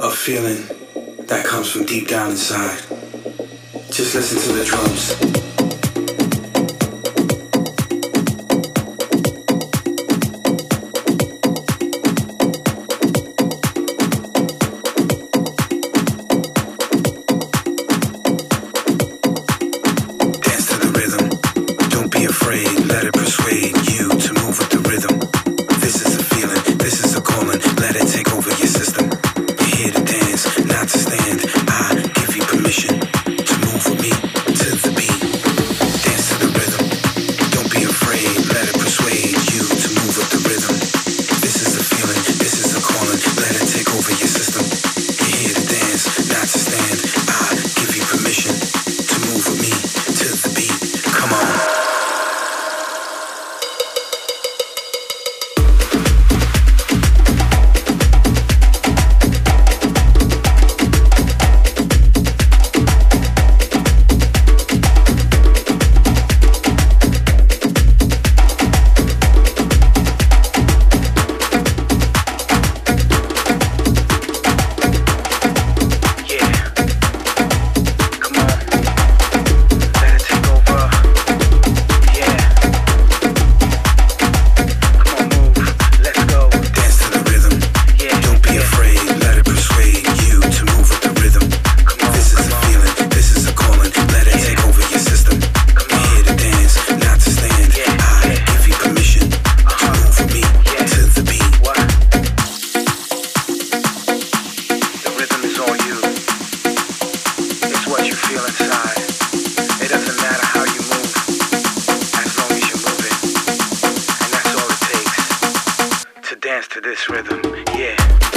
of feeling that comes from deep down inside. Just listen to the drums. dance to this rhythm, yeah.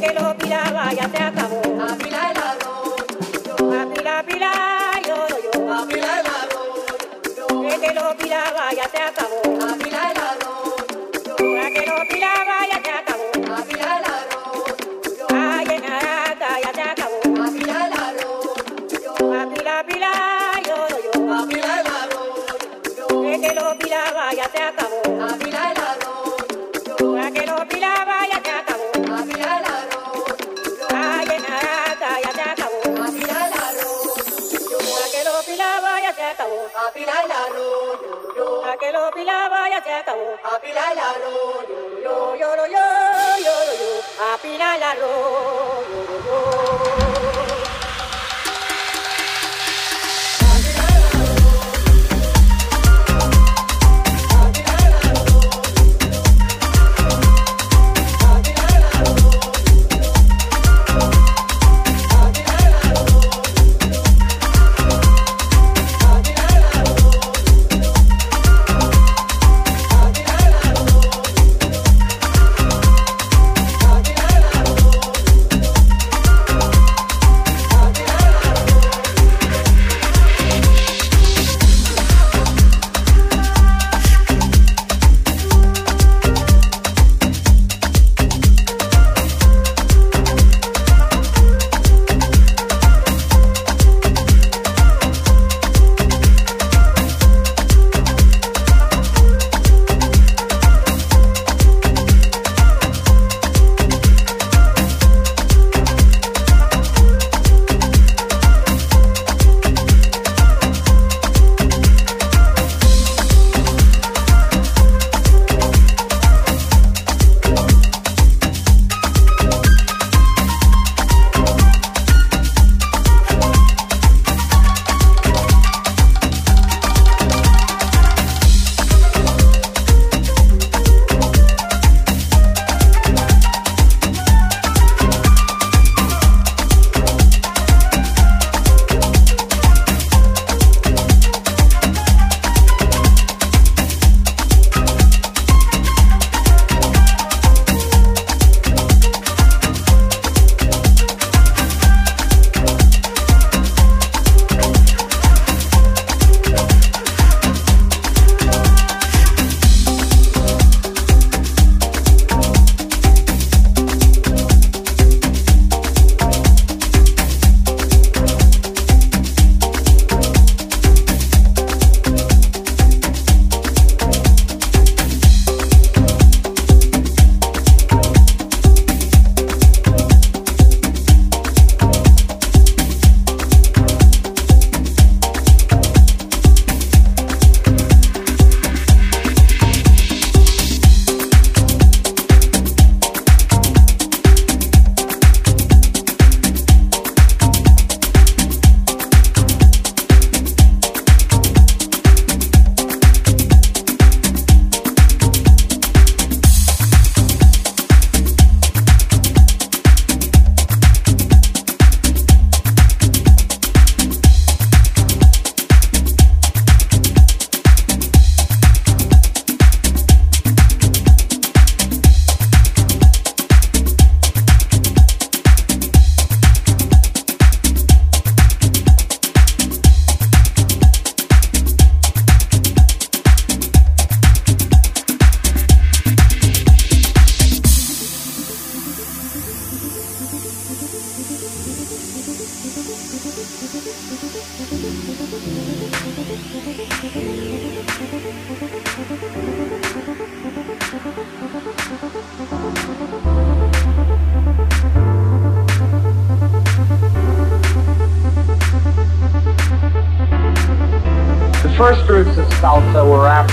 El que lo pilaba ya se acabó. A pilar la A pila, pila, yo, yo. A pilar la El que lo pilaba ya se acabó. A pilar la El que lo pilaba ya se acabó. A pilar la Ay, en Araca ya se acabó. A pilar la A pila, pila, yo, yo. A pilar la El que lo pilaba ya se acabó. Lo pilaba ya se acabó. A pilar la Yo, yo, yo, yo, yo, yo, yo. A pilar la ro, yo, yo, yo.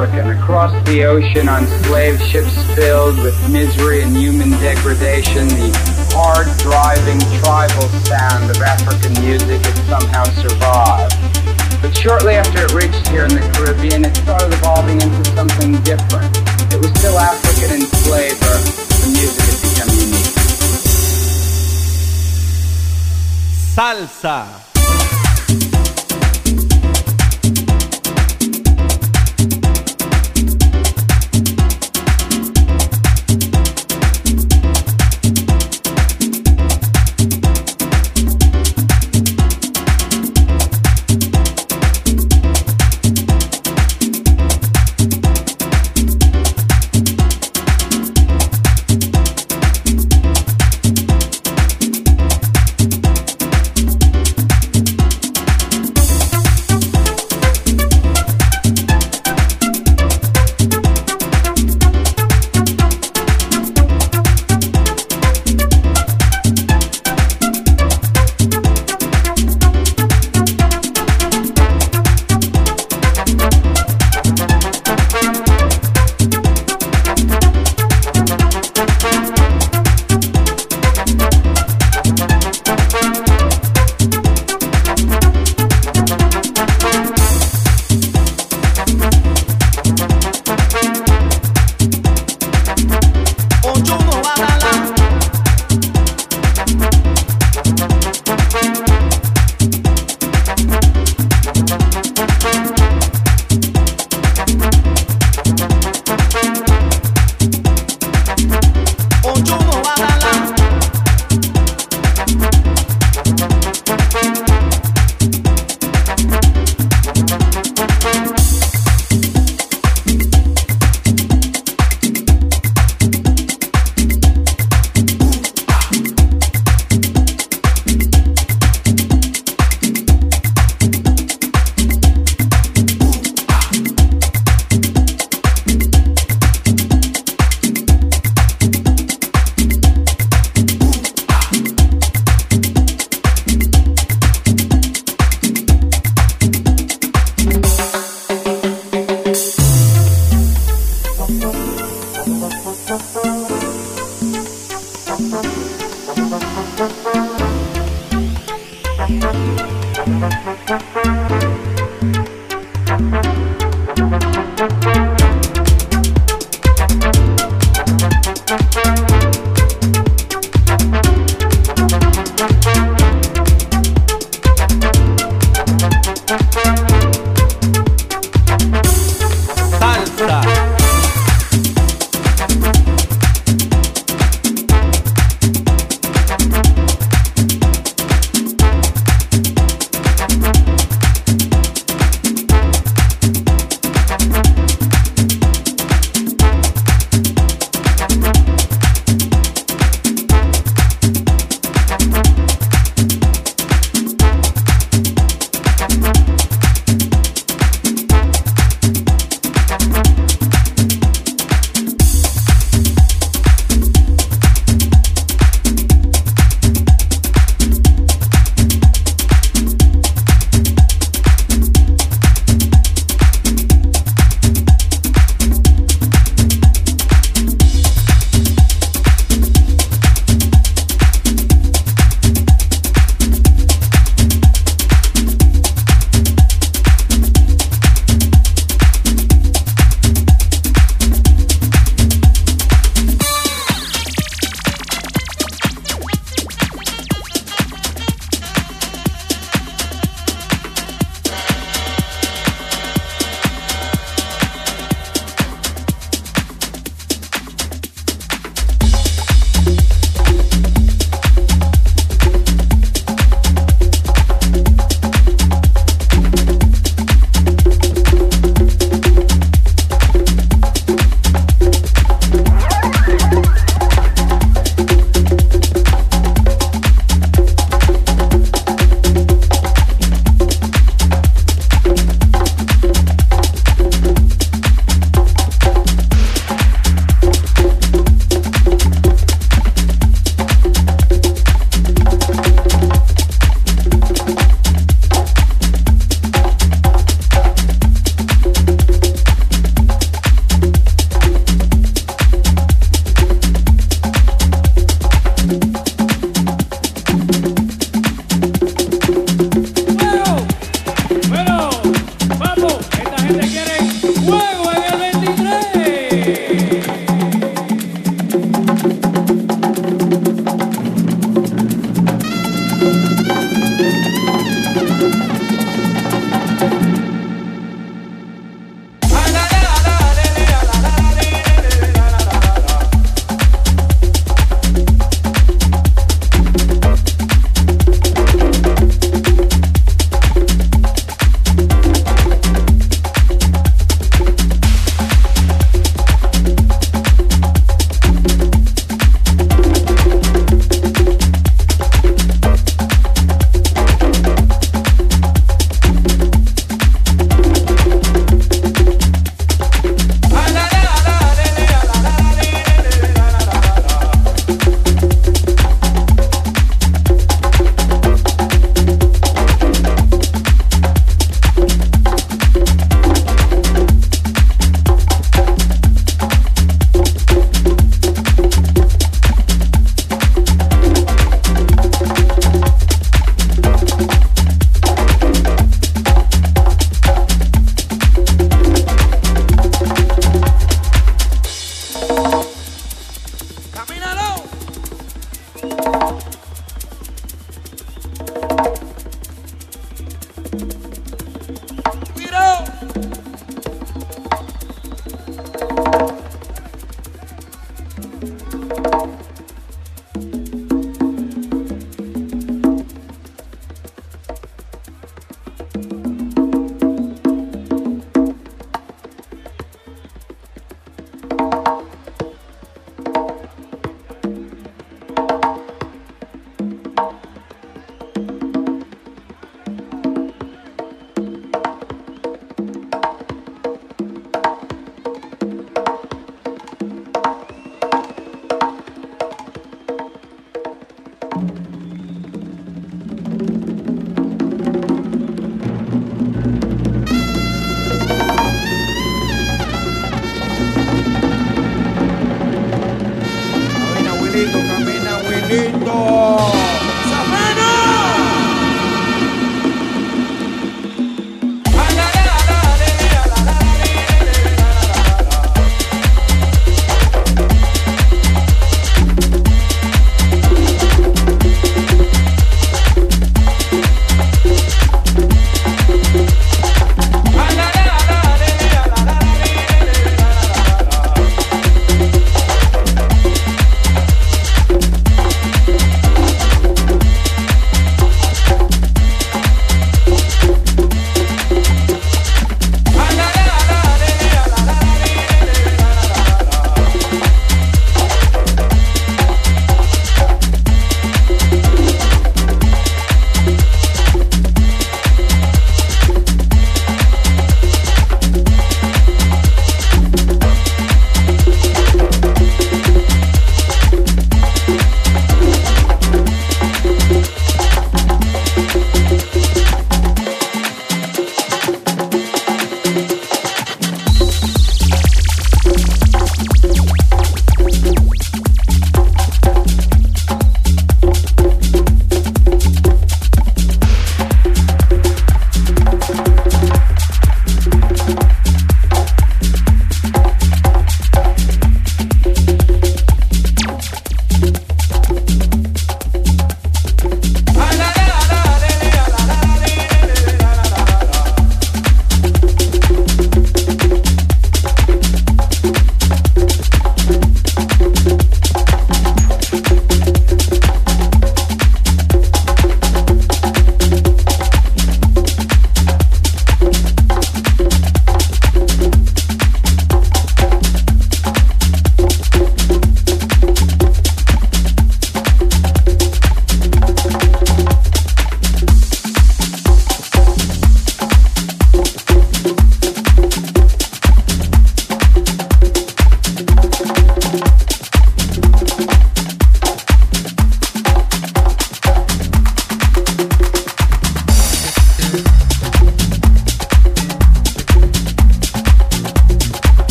And across the ocean on slave ships filled with misery and human degradation, the hard driving tribal sound of African music had somehow survived. But shortly after it reached here in the Caribbean, it started evolving into something different. It was still African in flavor, the music had become unique. Salsa.